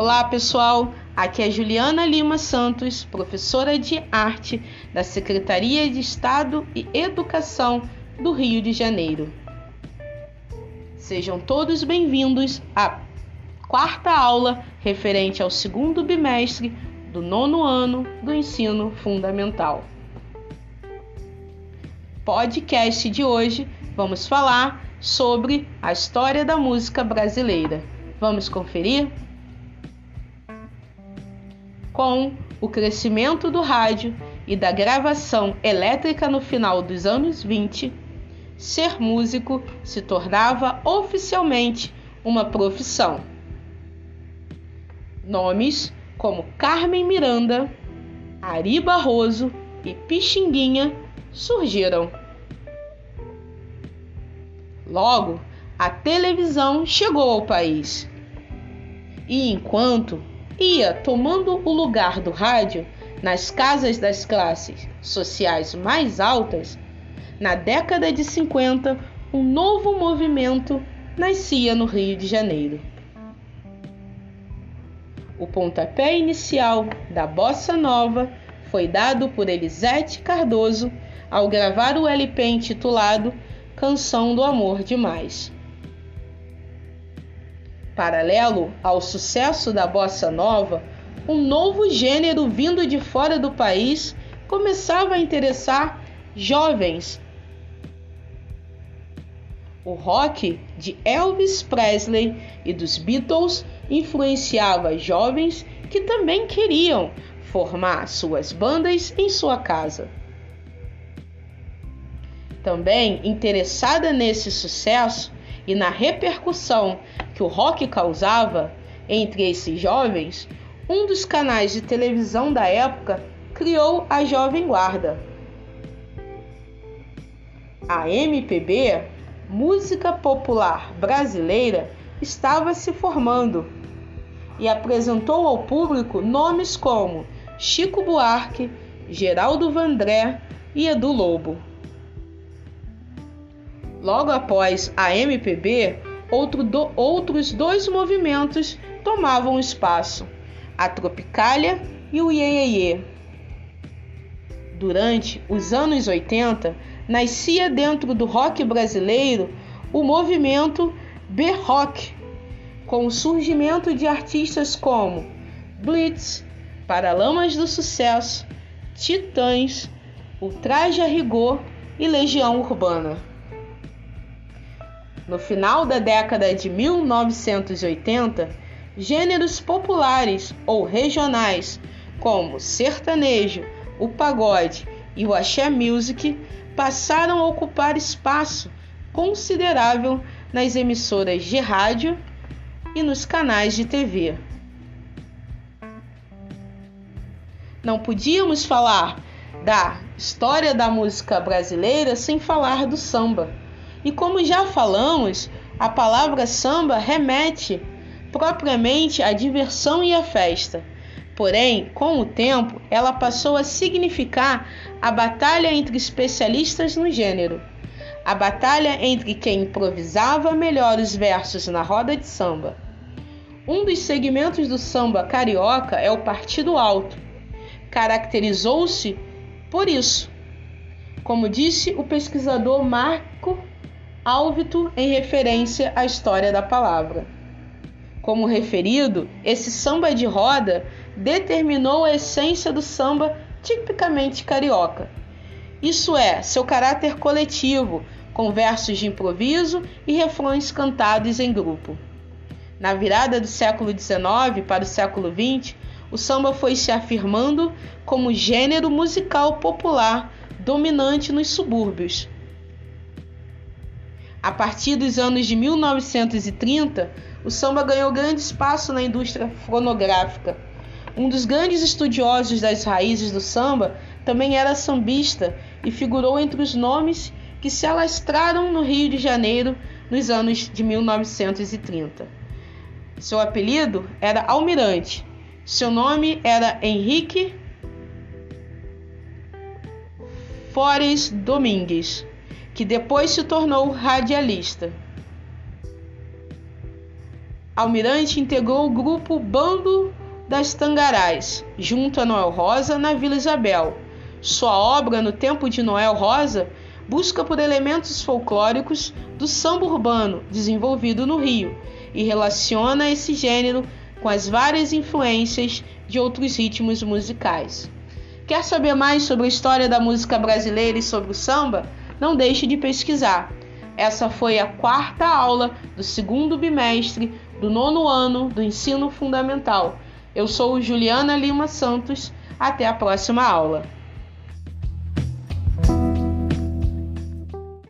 Olá, pessoal. Aqui é Juliana Lima Santos, professora de arte da Secretaria de Estado e Educação do Rio de Janeiro. Sejam todos bem-vindos à quarta aula referente ao segundo bimestre do nono ano do ensino fundamental. Podcast de hoje vamos falar sobre a história da música brasileira. Vamos conferir? Com o crescimento do rádio e da gravação elétrica no final dos anos 20, ser músico se tornava oficialmente uma profissão. Nomes como Carmen Miranda, Ari Barroso e Pixinguinha surgiram. Logo, a televisão chegou ao país. E enquanto ia tomando o lugar do rádio nas casas das classes sociais mais altas, na década de 50, um novo movimento nascia no Rio de Janeiro. O pontapé inicial da bossa nova foi dado por Elisete Cardoso ao gravar o LP intitulado Canção do Amor Demais. Paralelo ao sucesso da bossa nova, um novo gênero vindo de fora do país começava a interessar jovens. O rock de Elvis Presley e dos Beatles influenciava jovens que também queriam formar suas bandas em sua casa. Também interessada nesse sucesso e na repercussão que o rock causava entre esses jovens, um dos canais de televisão da época criou a Jovem Guarda. A MPB, música popular brasileira, estava se formando e apresentou ao público nomes como Chico Buarque, Geraldo Vandré e Edu Lobo. Logo após a MPB, outro do, outros dois movimentos tomavam espaço: a Tropicália e o Iê. Durante os anos 80, nascia dentro do rock brasileiro o movimento B-Rock, com o surgimento de artistas como Blitz, Paralamas do Sucesso, Titãs, Ultraje a Rigor e Legião Urbana. No final da década de 1980, gêneros populares ou regionais, como sertanejo, o pagode e o axé music, passaram a ocupar espaço considerável nas emissoras de rádio e nos canais de TV. Não podíamos falar da história da música brasileira sem falar do samba e como já falamos, a palavra samba remete propriamente à diversão e à festa. Porém, com o tempo, ela passou a significar a batalha entre especialistas no gênero. A batalha entre quem improvisava melhor os versos na roda de samba. Um dos segmentos do samba carioca é o Partido Alto. Caracterizou-se por isso. Como disse o pesquisador Marco álvito em referência à história da palavra. Como referido, esse samba de roda determinou a essência do samba tipicamente carioca. Isso é, seu caráter coletivo, com versos de improviso e refrões cantados em grupo. Na virada do século XIX para o século XX, o samba foi se afirmando como gênero musical popular dominante nos subúrbios, a partir dos anos de 1930, o samba ganhou grande espaço na indústria fonográfica. Um dos grandes estudiosos das raízes do samba também era sambista e figurou entre os nomes que se alastraram no Rio de Janeiro nos anos de 1930. Seu apelido era Almirante. Seu nome era Henrique Fores Domingues que depois se tornou radialista. Almirante integrou o grupo Bando das Tangarás, junto a Noel Rosa, na Vila Isabel. Sua obra, No Tempo de Noel Rosa, busca por elementos folclóricos do samba urbano desenvolvido no Rio e relaciona esse gênero com as várias influências de outros ritmos musicais. Quer saber mais sobre a história da música brasileira e sobre o samba? Não deixe de pesquisar. Essa foi a quarta aula do segundo bimestre do nono ano do ensino fundamental. Eu sou Juliana Lima Santos. Até a próxima aula.